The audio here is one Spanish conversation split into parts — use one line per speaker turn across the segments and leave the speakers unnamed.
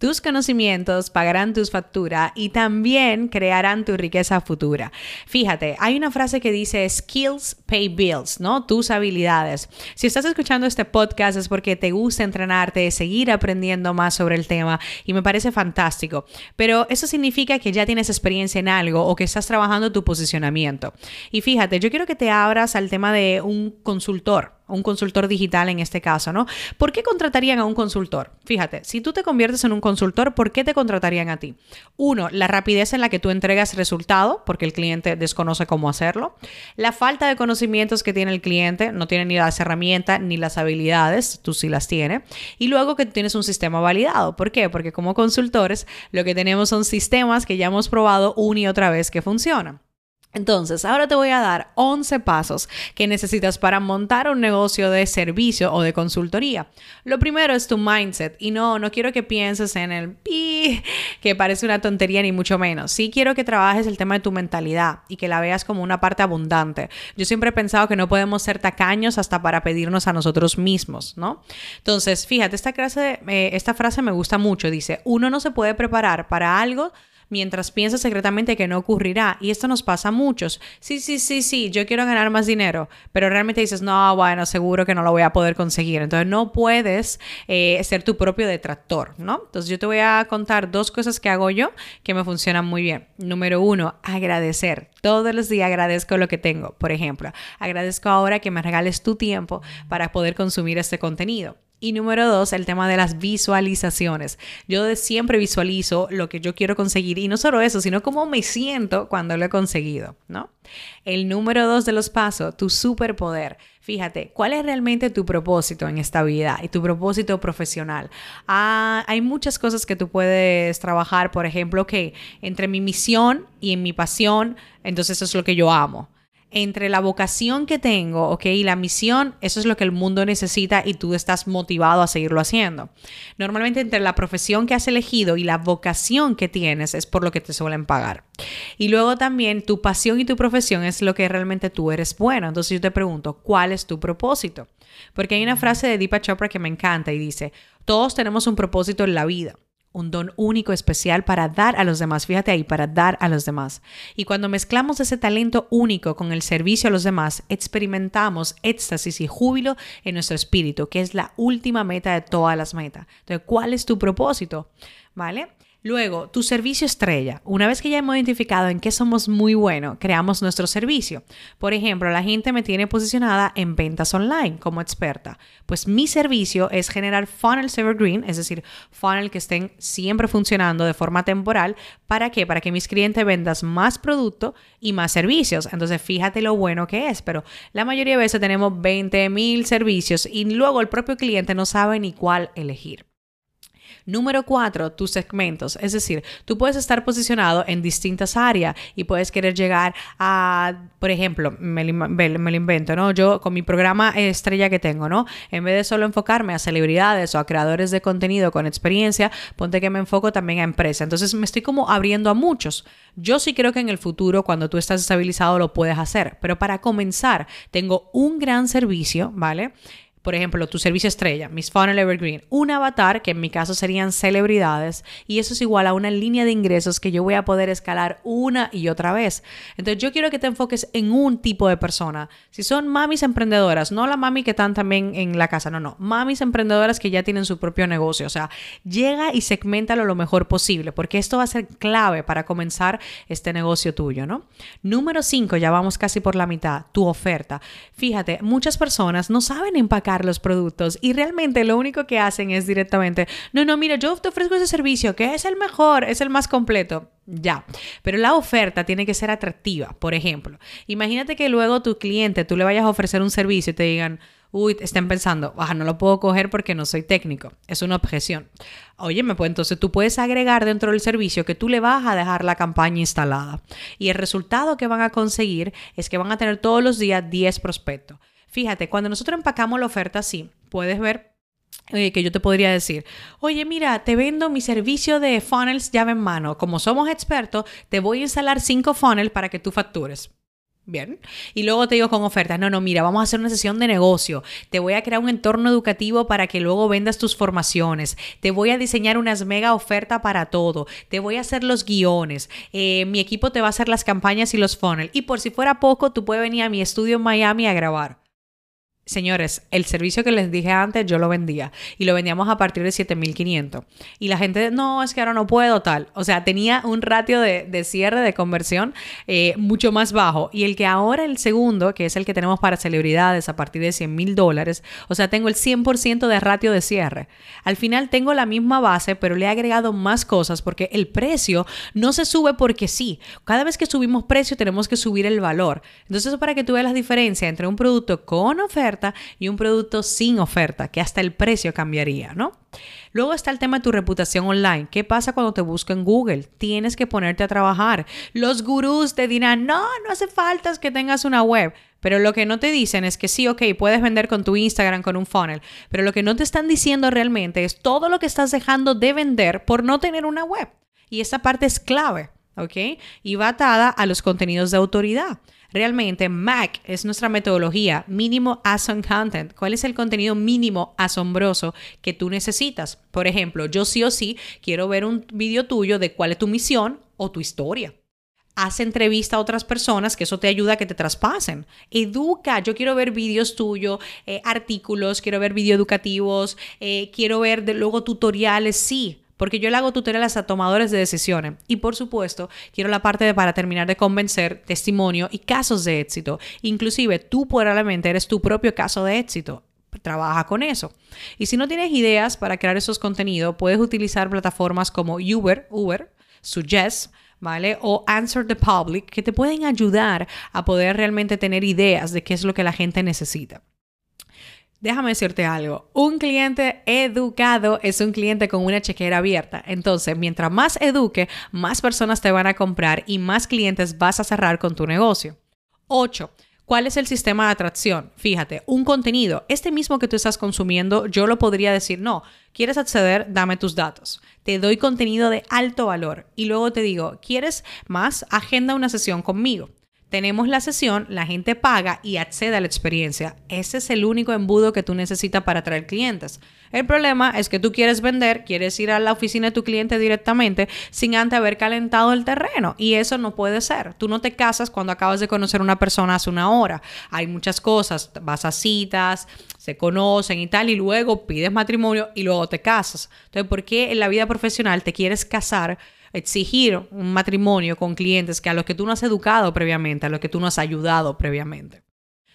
Tus conocimientos pagarán tus facturas y también crearán tu riqueza futura. Fíjate, hay una frase que dice skills pay bills, ¿no? Tus habilidades. Si estás escuchando este podcast es porque te gusta entrenarte, seguir aprendiendo más sobre el tema y me parece fantástico. Pero eso significa que ya tienes experiencia en algo o que estás trabajando tu posicionamiento. Y fíjate, yo quiero que te abras al tema de un consultor un consultor digital en este caso, ¿no? ¿Por qué contratarían a un consultor? Fíjate, si tú te conviertes en un consultor, ¿por qué te contratarían a ti? Uno, la rapidez en la que tú entregas resultado, porque el cliente desconoce cómo hacerlo. La falta de conocimientos que tiene el cliente, no tiene ni las herramientas ni las habilidades, tú sí las tienes. Y luego que tienes un sistema validado. ¿Por qué? Porque como consultores, lo que tenemos son sistemas que ya hemos probado una y otra vez que funcionan. Entonces, ahora te voy a dar 11 pasos que necesitas para montar un negocio de servicio o de consultoría. Lo primero es tu mindset y no, no quiero que pienses en el pi, que parece una tontería ni mucho menos. Sí quiero que trabajes el tema de tu mentalidad y que la veas como una parte abundante. Yo siempre he pensado que no podemos ser tacaños hasta para pedirnos a nosotros mismos, ¿no? Entonces, fíjate, esta, eh, esta frase me gusta mucho. Dice, uno no se puede preparar para algo mientras piensa secretamente que no ocurrirá. Y esto nos pasa a muchos. Sí, sí, sí, sí, yo quiero ganar más dinero, pero realmente dices, no, bueno, seguro que no lo voy a poder conseguir. Entonces no puedes eh, ser tu propio detractor, ¿no? Entonces yo te voy a contar dos cosas que hago yo que me funcionan muy bien. Número uno, agradecer. Todos los días agradezco lo que tengo. Por ejemplo, agradezco ahora que me regales tu tiempo para poder consumir este contenido. Y número dos, el tema de las visualizaciones. Yo siempre visualizo lo que yo quiero conseguir y no solo eso, sino cómo me siento cuando lo he conseguido, ¿no? El número dos de los pasos, tu superpoder. Fíjate, ¿cuál es realmente tu propósito en esta vida y tu propósito profesional? Ah, hay muchas cosas que tú puedes trabajar, por ejemplo, que entre mi misión y en mi pasión, entonces eso es lo que yo amo entre la vocación que tengo, ¿ok? Y la misión, eso es lo que el mundo necesita y tú estás motivado a seguirlo haciendo. Normalmente entre la profesión que has elegido y la vocación que tienes es por lo que te suelen pagar. Y luego también tu pasión y tu profesión es lo que realmente tú eres bueno. Entonces yo te pregunto, ¿cuál es tu propósito? Porque hay una frase de Deepak Chopra que me encanta y dice, todos tenemos un propósito en la vida un don único, especial para dar a los demás. Fíjate ahí, para dar a los demás. Y cuando mezclamos ese talento único con el servicio a los demás, experimentamos éxtasis y júbilo en nuestro espíritu, que es la última meta de todas las metas. Entonces, ¿cuál es tu propósito? ¿Vale? Luego, tu servicio estrella. Una vez que ya hemos identificado en qué somos muy buenos, creamos nuestro servicio. Por ejemplo, la gente me tiene posicionada en ventas online como experta. Pues mi servicio es generar funnels evergreen, es decir, funnels que estén siempre funcionando de forma temporal. ¿Para qué? Para que mis clientes vendan más producto y más servicios. Entonces, fíjate lo bueno que es, pero la mayoría de veces tenemos 20 mil servicios y luego el propio cliente no sabe ni cuál elegir. Número cuatro, tus segmentos. Es decir, tú puedes estar posicionado en distintas áreas y puedes querer llegar a, por ejemplo, me lo, me lo, invento, ¿no? Yo con mi programa estrella que tengo, ¿no? En vez de solo enfocarme a celebridades o a creadores de contenido con experiencia, ponte que me enfoco también a empresas. Entonces me estoy como abriendo a muchos. Yo sí creo que en el futuro, cuando tú estás estabilizado, lo puedes hacer. Pero para comenzar, tengo un gran servicio, ¿vale? Por ejemplo, tu servicio estrella, Miss Funnel Evergreen, un avatar, que en mi caso serían celebridades, y eso es igual a una línea de ingresos que yo voy a poder escalar una y otra vez. Entonces, yo quiero que te enfoques en un tipo de persona. Si son mamis emprendedoras, no la mami que están también en la casa, no, no, mamis emprendedoras que ya tienen su propio negocio. O sea, llega y segmentalo lo mejor posible, porque esto va a ser clave para comenzar este negocio tuyo, ¿no? Número 5, ya vamos casi por la mitad, tu oferta. Fíjate, muchas personas no saben empacar los productos y realmente lo único que hacen es directamente, no, no, mira, yo te ofrezco ese servicio que es el mejor, es el más completo. Ya, pero la oferta tiene que ser atractiva. Por ejemplo, imagínate que luego tu cliente, tú le vayas a ofrecer un servicio y te digan, Uy, estén pensando, ah, no lo puedo coger porque no soy técnico. Es una objeción. Oye, pues entonces tú puedes agregar dentro del servicio que tú le vas a dejar la campaña instalada. Y el resultado que van a conseguir es que van a tener todos los días 10 prospectos. Fíjate, cuando nosotros empacamos la oferta así, puedes ver eh, que yo te podría decir, oye, mira, te vendo mi servicio de funnels llave en mano. Como somos expertos, te voy a instalar cinco funnels para que tú factures. Bien. Y luego te digo con ofertas, no, no, mira, vamos a hacer una sesión de negocio. Te voy a crear un entorno educativo para que luego vendas tus formaciones. Te voy a diseñar unas mega ofertas para todo. Te voy a hacer los guiones. Eh, mi equipo te va a hacer las campañas y los funnels. Y por si fuera poco, tú puedes venir a mi estudio en Miami a grabar. Señores, el servicio que les dije antes yo lo vendía y lo vendíamos a partir de 7500. Y la gente, no, es que ahora no puedo tal. O sea, tenía un ratio de, cierre de conversión eh, mucho más bajo. Y el que ahora el segundo, que es el que tenemos para celebridades a partir de 100 mil dólares, o sea, tengo el 100% de ratio de cierre. Al final tengo la misma base, pero le he agregado más cosas porque el precio no se sube porque sí. Cada vez que subimos precio tenemos que subir el valor. Entonces, para que tú veas la diferencia entre un producto con y un producto sin oferta, que hasta el precio cambiaría, ¿no? Luego está el tema de tu reputación online. ¿Qué pasa cuando te busco en Google? Tienes que ponerte a trabajar. Los gurús te dirán, no, no hace falta que tengas una web. Pero lo que no te dicen es que sí, ok, puedes vender con tu Instagram, con un funnel. Pero lo que no te están diciendo realmente es todo lo que estás dejando de vender por no tener una web. Y esa parte es clave, ¿ok? Y va atada a los contenidos de autoridad. Realmente, MAC es nuestra metodología, mínimo awesome content. ¿Cuál es el contenido mínimo asombroso que tú necesitas? Por ejemplo, yo sí o sí quiero ver un video tuyo de cuál es tu misión o tu historia haz entrevista a otras personas, que eso te ayuda a que te traspasen. Educa, yo quiero ver vídeos tuyos, eh, artículos, quiero ver vídeos educativos, eh, quiero ver de, luego tutoriales, sí porque yo le hago tutoriales a tomadores de decisiones y por supuesto quiero la parte de para terminar de convencer, testimonio y casos de éxito. Inclusive tú probablemente eres tu propio caso de éxito. Trabaja con eso. Y si no tienes ideas para crear esos contenidos, puedes utilizar plataformas como Uber, Uber, Suggest, ¿vale? O Answer the Public, que te pueden ayudar a poder realmente tener ideas de qué es lo que la gente necesita. Déjame decirte algo, un cliente educado es un cliente con una chequera abierta. Entonces, mientras más eduque, más personas te van a comprar y más clientes vas a cerrar con tu negocio. 8. ¿Cuál es el sistema de atracción? Fíjate, un contenido, este mismo que tú estás consumiendo, yo lo podría decir, no, ¿quieres acceder? Dame tus datos. Te doy contenido de alto valor y luego te digo, ¿quieres más? Agenda una sesión conmigo tenemos la sesión, la gente paga y accede a la experiencia. Ese es el único embudo que tú necesitas para atraer clientes. El problema es que tú quieres vender, quieres ir a la oficina de tu cliente directamente sin antes haber calentado el terreno y eso no puede ser. Tú no te casas cuando acabas de conocer a una persona hace una hora. Hay muchas cosas, vas a citas, se conocen y tal y luego pides matrimonio y luego te casas. Entonces, ¿por qué en la vida profesional te quieres casar? Exigir un matrimonio con clientes que a los que tú no has educado previamente, a los que tú no has ayudado previamente.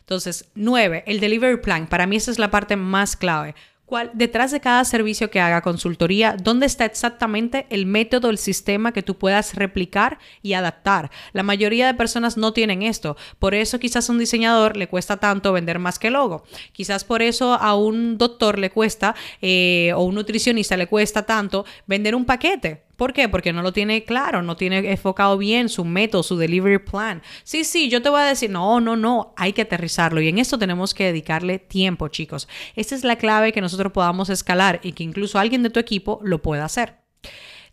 Entonces, nueve, el delivery plan. Para mí esa es la parte más clave. ¿Cuál, detrás de cada servicio que haga consultoría, dónde está exactamente el método, el sistema que tú puedas replicar y adaptar. La mayoría de personas no tienen esto. Por eso quizás a un diseñador le cuesta tanto vender más que logo. Quizás por eso a un doctor le cuesta eh, o un nutricionista le cuesta tanto vender un paquete. ¿Por qué? Porque no lo tiene claro, no tiene enfocado bien su método, su delivery plan. Sí, sí, yo te voy a decir, no, no, no, hay que aterrizarlo y en esto tenemos que dedicarle tiempo, chicos. Esta es la clave que nosotros podamos escalar y que incluso alguien de tu equipo lo pueda hacer.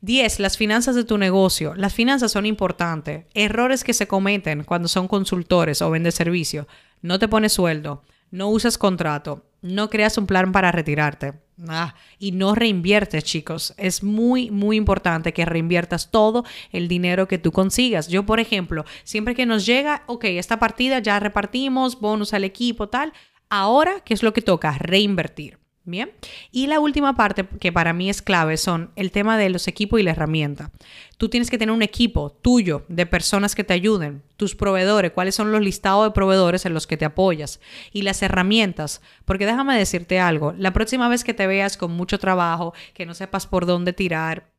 10. Las finanzas de tu negocio. Las finanzas son importantes. Errores que se cometen cuando son consultores o vende servicio. No te pones sueldo, no usas contrato, no creas un plan para retirarte. Ah, y no reinviertes, chicos. Es muy, muy importante que reinviertas todo el dinero que tú consigas. Yo, por ejemplo, siempre que nos llega, ok, esta partida ya repartimos, bonus al equipo, tal. Ahora, ¿qué es lo que toca? Reinvertir. Bien. Y la última parte que para mí es clave son el tema de los equipos y la herramienta. Tú tienes que tener un equipo tuyo de personas que te ayuden, tus proveedores, cuáles son los listados de proveedores en los que te apoyas y las herramientas. Porque déjame decirte algo, la próxima vez que te veas con mucho trabajo, que no sepas por dónde tirar,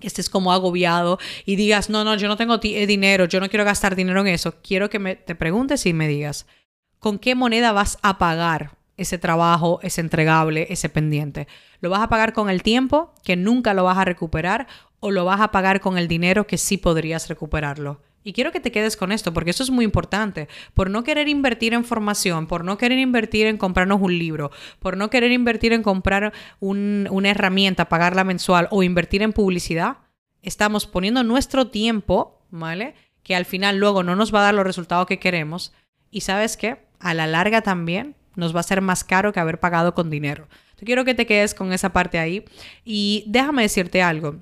que estés como agobiado y digas, no, no, yo no tengo eh, dinero, yo no quiero gastar dinero en eso, quiero que me, te preguntes y me digas, ¿con qué moneda vas a pagar? Ese trabajo, ese entregable, ese pendiente. Lo vas a pagar con el tiempo, que nunca lo vas a recuperar, o lo vas a pagar con el dinero que sí podrías recuperarlo. Y quiero que te quedes con esto, porque eso es muy importante. Por no querer invertir en formación, por no querer invertir en comprarnos un libro, por no querer invertir en comprar una herramienta, pagarla mensual o invertir en publicidad, estamos poniendo nuestro tiempo, ¿vale? Que al final luego no nos va a dar los resultados que queremos. Y sabes qué? A la larga también nos va a ser más caro que haber pagado con dinero. Yo quiero que te quedes con esa parte ahí. Y déjame decirte algo.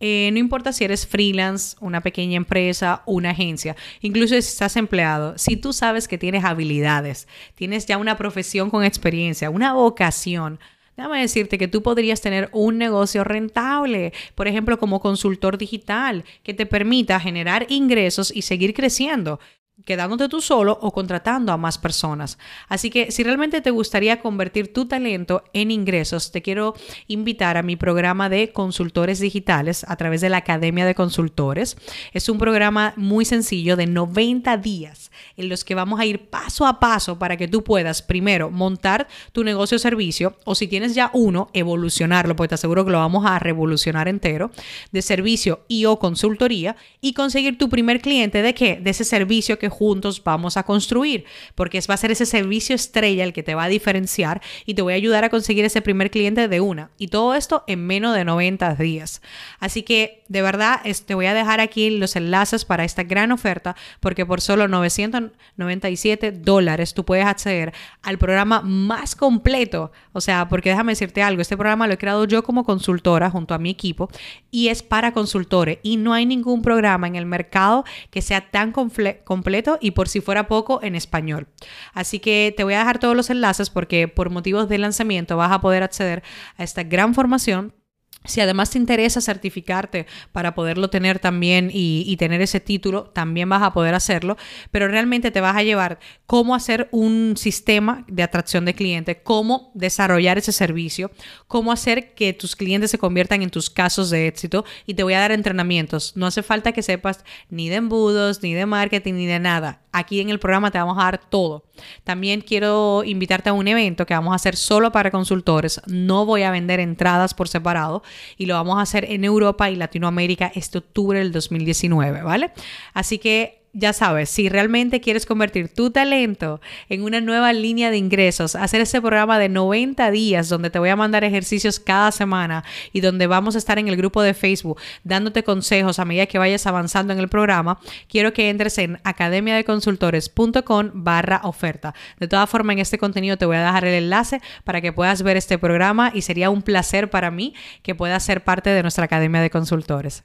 Eh, no importa si eres freelance, una pequeña empresa, una agencia, incluso si estás empleado, si tú sabes que tienes habilidades, tienes ya una profesión con experiencia, una vocación, Déjame decirte que tú podrías tener un negocio rentable, por ejemplo, como consultor digital, que te permita generar ingresos y seguir creciendo quedándote tú solo o contratando a más personas. Así que si realmente te gustaría convertir tu talento en ingresos, te quiero invitar a mi programa de consultores digitales a través de la Academia de Consultores. Es un programa muy sencillo de 90 días en los que vamos a ir paso a paso para que tú puedas primero montar tu negocio o servicio o si tienes ya uno, evolucionarlo, porque te aseguro que lo vamos a revolucionar entero, de servicio y o consultoría y conseguir tu primer cliente de qué? De ese servicio que juntos vamos a construir, porque va a ser ese servicio estrella el que te va a diferenciar y te voy a ayudar a conseguir ese primer cliente de una. Y todo esto en menos de 90 días. Así que de verdad te voy a dejar aquí los enlaces para esta gran oferta, porque por solo 997 dólares tú puedes acceder al programa más completo. O sea, porque déjame decirte algo, este programa lo he creado yo como consultora junto a mi equipo y es para consultores y no hay ningún programa en el mercado que sea tan y por si fuera poco en español. Así que te voy a dejar todos los enlaces porque por motivos de lanzamiento vas a poder acceder a esta gran formación si además te interesa certificarte para poderlo tener también y, tener ese título, también vas a poder hacerlo, pero realmente te vas a llevar cómo hacer un sistema de atracción de clientes, cómo desarrollar ese servicio, cómo hacer que tus clientes se conviertan en tus casos de éxito y te voy a dar entrenamientos. No hace falta que sepas ni de embudos, ni de marketing, ni de nada. Aquí en el programa te vamos a dar todo. También quiero invitarte a un evento que vamos a hacer solo para consultores. No voy a vender entradas por separado y lo vamos a hacer en Europa y Latinoamérica este octubre del 2019, ¿vale? Así que ya sabes, si realmente quieres convertir tu talento en una nueva línea de ingresos, hacer ese programa de 90 días donde te voy a mandar ejercicios cada semana y donde vamos a estar en el grupo de Facebook dándote consejos a medida que vayas avanzando en el programa, quiero que entres en academiadeconsultores.com barra oferta. De todas formas, en este contenido te voy a dejar el enlace para que puedas ver este programa y sería un placer para mí que puedas ser parte de nuestra Academia de Consultores.